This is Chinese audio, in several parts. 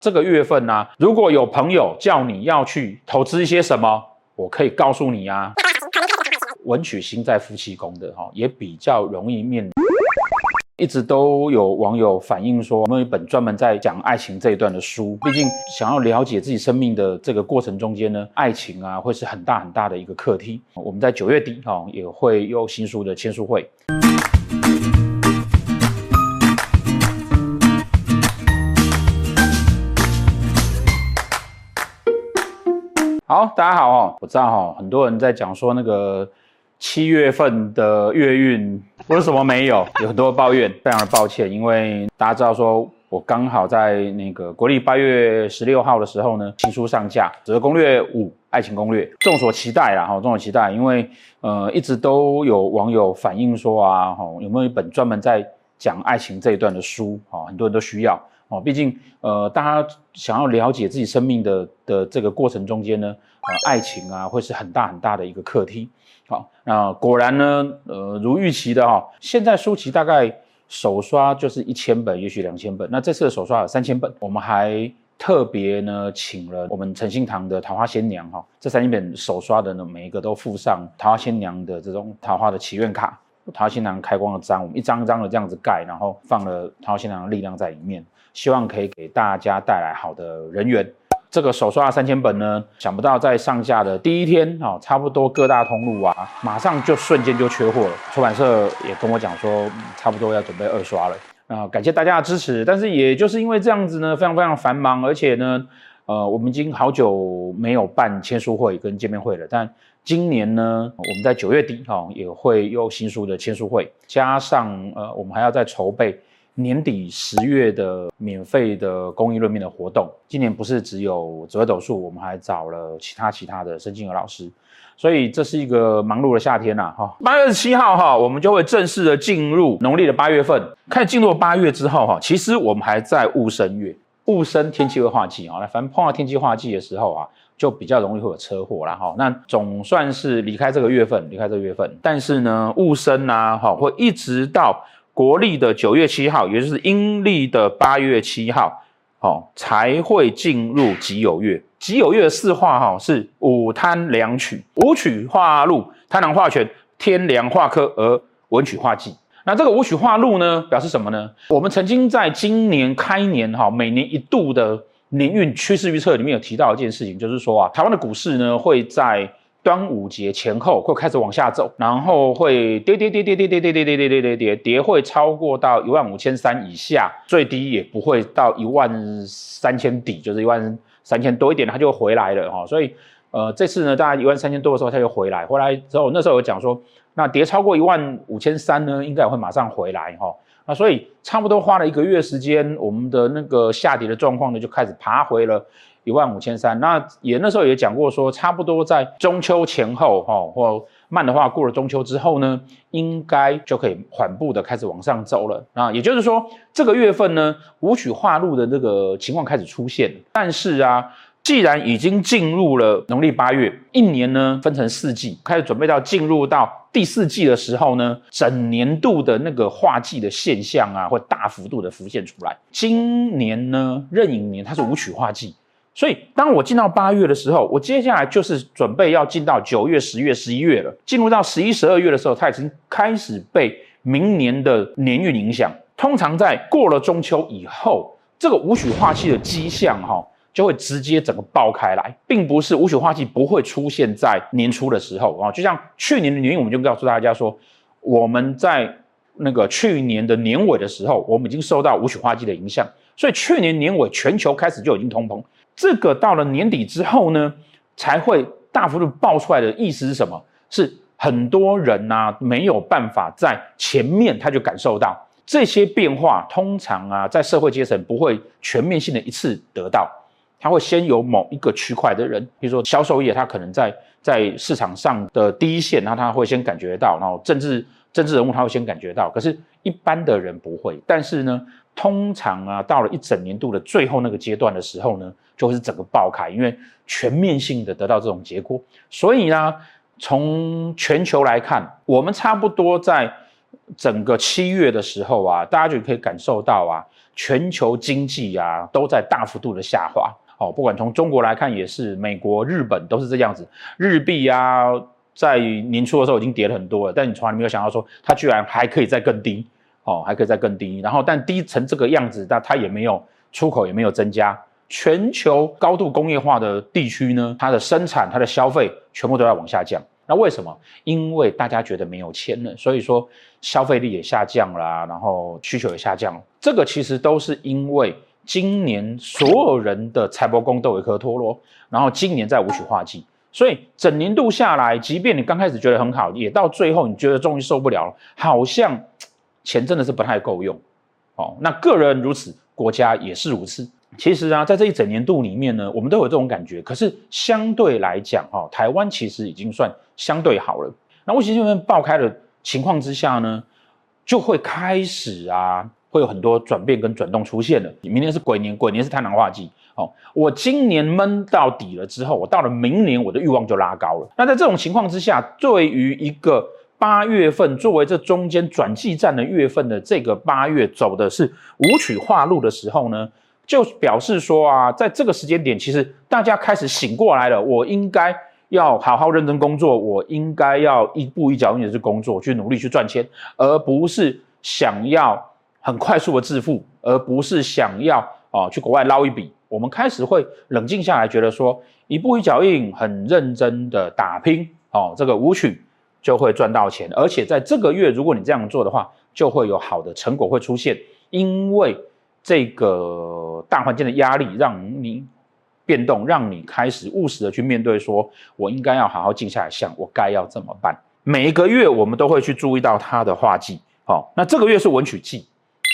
这个月份呢、如果有朋友叫你要去投资一些什么，我可以告诉你啊，文曲星在夫妻宫的哈，也比较容易面。一直都有网友反映说，我们有一本专门在讲爱情这一段的书？毕竟想要了解自己生命的这个过程中间呢，爱情啊会是很大很大的一个课题。我们在九月底哈也会有新书的签书会。好，大家好哦，我知道哈，很多人在讲说那个七月份的月运。为什么没有？有很多抱怨，非常的抱歉，因为大家知道说，我刚好在那个国历八月十六号的时候呢，新书上架《紫微攻略五爱情攻略》，众所期待啦，哈，众所期待，因为呃，一直都有网友反映说啊，哈，有没有一本专门在讲爱情这一段的书？哈，很多人都需要哦，毕竟呃，大家想要了解自己生命的的这个过程中间呢，呃，爱情啊，会是很大很大的一个课题。好，那果然呢，呃，如预期的哈、哦，现在书期大概首刷就是一千本，也许两千本。那这次的首刷有三千本，我们还特别呢，请了我们诚心堂的桃花仙娘哈、这三千本首刷的呢，每一个都附上桃花仙娘的这种桃花的祈愿卡，桃花仙娘开光的章，我们一张一张的这样子盖，然后放了桃花仙娘的力量在里面，希望可以给大家带来好的人缘。这个首刷三千本呢，想不到在上架的第一天啊，差不多各大通路啊，马上就瞬间就缺货了。出版社也跟我讲说，差不多要准备二刷了。啊，感谢大家的支持。但是也就是因为这样子呢，非常非常繁忙，而且呢，呃，我们已经好久没有办签书会跟见面会了。但今年呢，我们在九月底哈，也会有新书的签书会，加上呃，我们还要再筹备。年底十月的免费的公益论命的活动，今年不是只有紫微斗数，我们还找了其他其他的申金儿老师，所以这是一个忙碌的夏天呐哈。八月二十七号哈，我们就会正式的进入农历的八月份。开始进入八月之后哈，其实我们还在戊申月，戊申天气会化季啊，那反正碰到天气化季的时候啊，就比较容易会有车祸啦哈。那总算是离开这个月份，离开这个月份，但是呢，戊申呐哈，会一直到。国历的九月七号，也就是阴历的八月七号，哦，才会进入己酉月。己酉月的四化哈是五贪两曲，五曲化禄，贪狼化权，天梁化科，而文曲化忌。那这个五曲化禄呢，表示什么呢？我们曾经在今年开年哈，每年一度的年运趋势预测里面有提到一件事情，就是说啊，台湾的股市呢会在。端午节前后会开始往下走，然后会跌跌跌跌跌跌跌跌跌跌跌跌跌跌，会超过到一万五千三以下，最低也不会到一万三千底，就是一万三千多一点，它就回来了哈。所以呃，这次呢，大概一万三千多的时候，它就回来，回来之后那时候有讲说，那跌超过一万五千三呢，应该也会马上回来哈。那所以差不多花了一个月时间，我们的那个下跌的状况呢，就开始爬回了。一万五千三，那也那时候也讲过说，差不多在中秋前后哈，或慢的话过了中秋之后呢，应该就可以缓步的开始往上走了。啊，也就是说这个月份呢，武曲化禄的那个情况开始出现。但是啊，既然已经进入了农历八月，一年呢分成四季，开始准备到进入到第四季的时候呢，整年度的那个化季的现象啊，会大幅度的浮现出来。今年呢，壬寅年它是武曲化季。所以，当我进到八月的时候，我接下来就是准备要进到九月、十月、十一月了。进入到十一、十二月的时候，它已经开始被明年的年运影响。通常在过了中秋以后，这个无曲化气的迹象哈，就会直接整个爆开来，并不是无曲化气不会出现在年初的时候啊。就像去年的年运，我们就告诉大家说，我们在那个去年的年尾的时候，我们已经受到无曲化气的影响，所以去年年尾全球开始就已经通膨。这个到了年底之后呢，才会大幅度爆出来的意思是什么？是很多人呐、啊、没有办法在前面他就感受到这些变化。通常啊，在社会阶层不会全面性的一次得到，他会先有某一个区块的人，比如说销售业，他可能在在市场上的第一线，那他会先感觉到，然后政治政治人物他会先感觉到，可是一般的人不会。但是呢，通常啊，到了一整年度的最后那个阶段的时候呢。就会是整个爆开，因为全面性的得到这种结果，所以呢，从全球来看，我们差不多在整个七月的时候啊，大家就可以感受到啊，全球经济啊都在大幅度的下滑。哦，不管从中国来看也是，美国、日本都是这样子。日币啊，在年初的时候已经跌了很多了，但你从来没有想到说它居然还可以再更低。哦，还可以再更低。然后，但低成这个样子，但它也没有出口也没有增加。全球高度工业化的地区呢，它的生产、它的消费全部都在往下降。那为什么？因为大家觉得没有钱了，所以说消费力也下降啦，然后需求也下降。这个其实都是因为今年所有人的财帛宫都有一颗脱落，然后今年在武曲化忌，所以整年度下来，即便你刚开始觉得很好，也到最后你觉得终于受不了了，好像钱真的是不太够用。哦，那个人如此，国家也是如此。其实啊，在这一整年度里面呢，我们都有这种感觉。可是相对来讲，哈，台湾其实已经算相对好了。那为什么因为爆开的情况之下呢，就会开始啊，会有很多转变跟转动出现了。明年是癸年，癸年是贪狼化忌。哦，我今年闷到底了之后，我到了明年，我的欲望就拉高了。那在这种情况之下，对于一个八月份作为这中间转季站的月份的这个八月走的是舞曲化路的时候呢，就表示说啊，在这个时间点，其实大家开始醒过来了。我应该要好好认真工作，我应该要一步一脚印的去工作，去努力去赚钱，而不是想要很快速的致富，而不是想要啊去国外捞一笔。我们开始会冷静下来，觉得说一步一脚印，很认真的打拼哦，这个舞曲就会赚到钱。而且在这个月，如果你这样做的话，就会有好的成果会出现，因为这个。大环境的压力让你变动，让你开始务实的去面对，说我应该要好好静下来想，我该要怎么办？每一个月我们都会去注意到它的化忌，好，那这个月是文曲忌，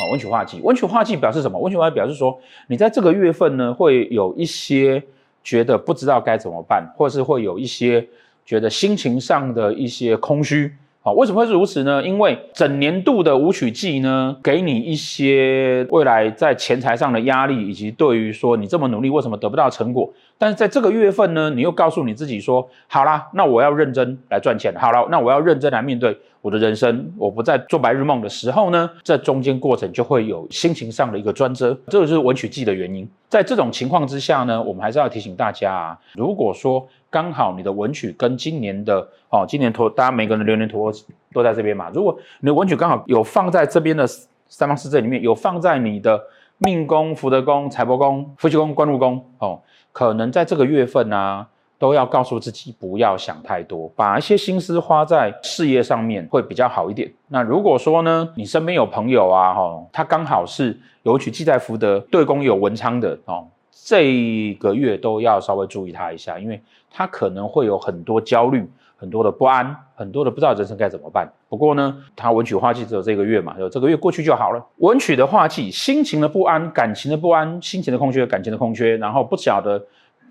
好，文曲化忌，文曲化忌表示什么？文曲化忌表示说，你在这个月份呢，会有一些觉得不知道该怎么办，或是会有一些觉得心情上的一些空虚。好，为什么会是如此呢？因为整年度的舞曲季呢，给你一些未来在钱财上的压力，以及对于说你这么努力，为什么得不到成果？但是在这个月份呢，你又告诉你自己说，好啦，那我要认真来赚钱，好了，那我要认真来面对我的人生，我不再做白日梦的时候呢，这中间过程就会有心情上的一个转折，这个就是文曲季的原因。在这种情况之下呢，我们还是要提醒大家啊，如果说刚好你的文曲跟今年的哦，今年陀，大家每个人的流年陀都在这边嘛，如果你的文曲刚好有放在这边的三方四正里面，有放在你的命宫、福德宫、财帛宫、夫妻宫、官禄宫哦，可能在这个月份啊。都要告诉自己不要想太多，把一些心思花在事业上面会比较好一点。那如果说呢，你身边有朋友啊，哈，他刚好是有曲记在福德对宫有文昌的哦，这个月都要稍微注意他一下，因为他可能会有很多焦虑、很多的不安、很多的不知道人生该怎么办。不过呢，他文曲化忌只有这个月嘛，就这个月过去就好了。文曲的化忌，心情的不安、感情的不安、心情的空缺、感情的空缺，然后不晓得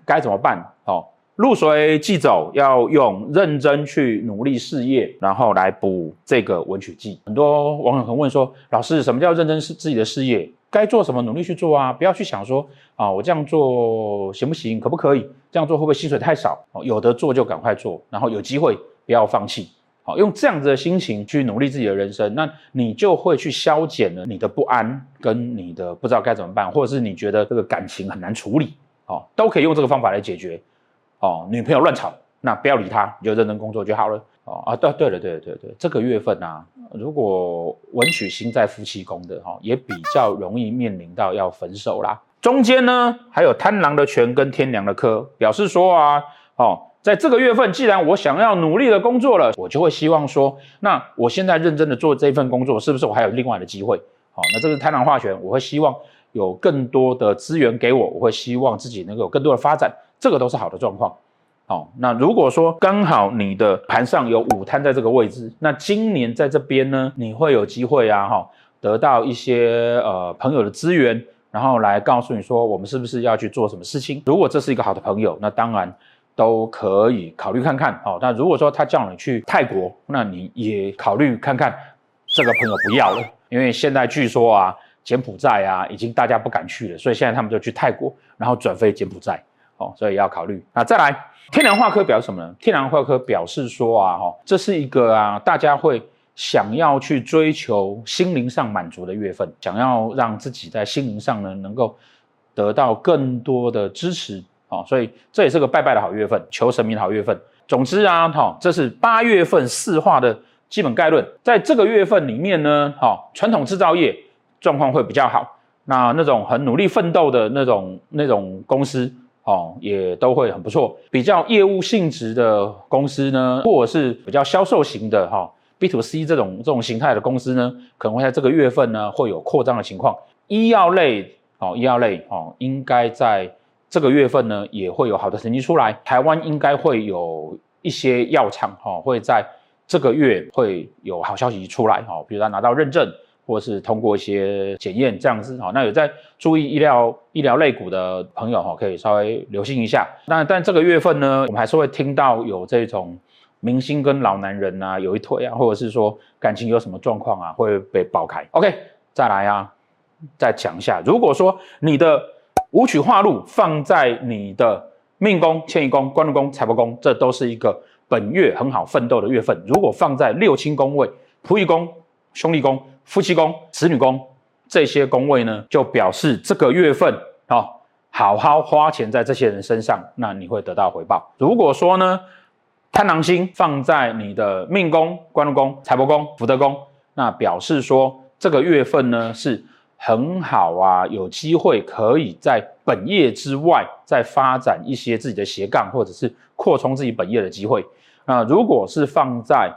该怎么办哦。入水忌走，要用认真去努力事业，然后来补这个文曲忌。很多网友很问说：“老师，什么叫认真是自己的事业？该做什么努力去做啊？不要去想说啊，我这样做行不行？可不可以？这样做会不会薪水太少？有得做就赶快做，然后有机会不要放弃。好，用这样子的心情去努力自己的人生，那你就会去消减了你的不安，跟你的不知道该怎么办，或者是你觉得这个感情很难处理，好，都可以用这个方法来解决。”哦，女朋友乱吵，那不要理她，你就认真工作就好了。哦啊，对对了，对对对，这个月份啊，如果文曲星在夫妻宫的哈，也比较容易面临到要分手啦。中间呢，还有贪狼的权跟天梁的科，表示说啊，哦，在这个月份，既然我想要努力的工作了，我就会希望说，那我现在认真的做这份工作，是不是我还有另外的机会？好，那这是贪狼化权，我会希望有更多的资源给我，我会希望自己能够有更多的发展。这个都是好的状况，好，那如果说刚好你的盘上有午摊在这个位置，那今年在这边呢，你会有机会啊，哈，得到一些呃朋友的资源，然后来告诉你说，我们是不是要去做什么事情？如果这是一个好的朋友，那当然都可以考虑看看，哦，那如果说他叫你去泰国，那你也考虑看看，这个朋友不要了，因为现在据说啊，柬埔寨啊，已经大家不敢去了，所以现在他们就去泰国，然后转飞柬埔寨。哦，所以要考虑。那再来，天然化科表示什么呢？天然化科表示说啊，哈，这是一个啊，大家会想要去追求心灵上满足的月份，想要让自己在心灵上呢能够得到更多的支持啊，所以这也是个拜拜的好月份，求神明的好月份。总之啊，哈，这是八月份四化的基本概论。在这个月份里面呢，哈，传统制造业状况会比较好，那那种很努力奋斗的那种那种公司。哦，也都会很不错。比较业务性质的公司呢，或者是比较销售型的哈、哦、B to C 这种这种形态的公司呢，可能会在这个月份呢会有扩张的情况。医药类哦，医药类哦，应该在这个月份呢也会有好的成绩出来。台湾应该会有一些药厂哈、哦，会在这个月会有好消息出来哈、哦，比如他拿到认证。或是通过一些检验这样子，好，那有在注意医疗医疗类股的朋友哈，可以稍微留心一下。那但这个月份呢，我们还是会听到有这种明星跟老男人啊有一腿啊，或者是说感情有什么状况啊会被爆开。OK，再来啊，再讲一下，如果说你的武曲化禄放在你的命宫、迁移宫、官禄宫、财帛宫，这都是一个本月很好奋斗的月份。如果放在六亲宫位、仆役宫、兄弟宫。夫妻宫、子女宫这些宫位呢，就表示这个月份哦，好好花钱在这些人身上，那你会得到回报。如果说呢，贪狼星放在你的命宫、官禄宫、财帛宫、福德宫，那表示说这个月份呢是很好啊，有机会可以在本业之外再发展一些自己的斜杠，或者是扩充自己本业的机会。那如果是放在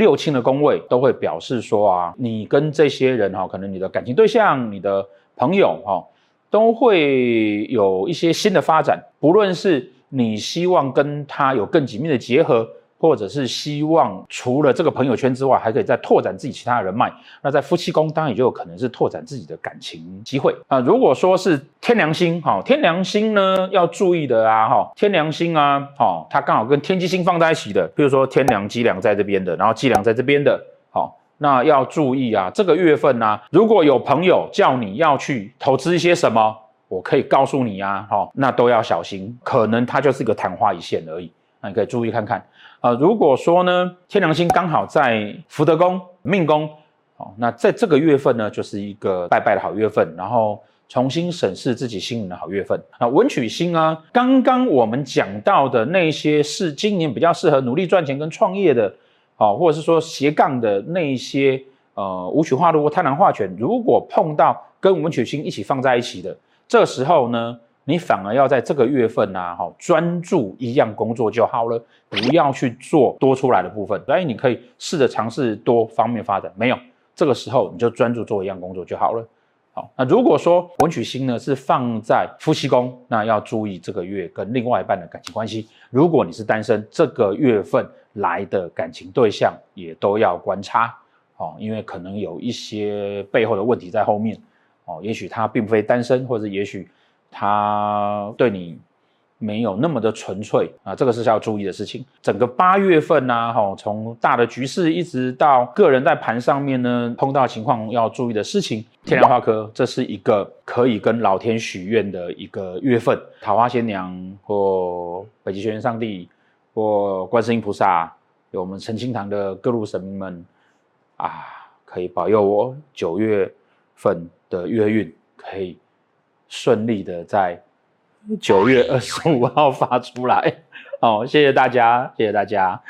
六亲的宫位都会表示说啊，你跟这些人哈，可能你的感情对象、你的朋友哈，都会有一些新的发展。不论是你希望跟他有更紧密的结合。或者是希望除了这个朋友圈之外，还可以再拓展自己其他的人脉。那在夫妻宫当然也就有可能是拓展自己的感情机会啊。如果说是天梁星，哈，天梁星呢要注意的啊，哈，天梁星啊，哈，它刚好跟天机星放在一起的，比如说天梁、机梁在这边的，然后机梁在这边的，好，那要注意啊，这个月份呢、啊，如果有朋友叫你要去投资一些什么，我可以告诉你啊，哈，那都要小心，可能它就是一个昙花一现而已。那你可以注意看看啊、如果说呢，天梁星刚好在福德宫、命宫，哦，那在这个月份呢，就是一个拜拜的好月份，然后重新审视自己心灵的好月份。那文曲星啊，刚刚我们讲到的那些是今年比较适合努力赚钱跟创业的，哦，或者是说斜杠的那些呃武曲化禄或贪狼化权，如果碰到跟文曲星一起放在一起的，这时候呢，你反而要在这个月份呐，哈，专注一样工作就好了，不要去做多出来的部分。所以你可以试着尝试多方面发展，没有，这个时候你就专注做一样工作就好了。好，那如果说文曲星呢是放在夫妻宫，那要注意这个月跟另外一半的感情关系。如果你是单身，这个月份来的感情对象也都要观察，哦，因为可能有一些背后的问题在后面，哦，也许他并非单身，或者也许。他对你没有那么的纯粹啊，这个是要注意的事情。整个八月份呢、哈，从大的局势一直到个人在盘上面呢，碰到情况要注意的事情。天然化科，这是一个可以跟老天许愿的一个月份。桃花仙娘或北极玄天上帝或观世音菩萨，有我们澄清堂的各路神明们啊，可以保佑我九月份的月运可以。顺利的在九月二十五号发出来，好，谢谢大家，谢谢大家。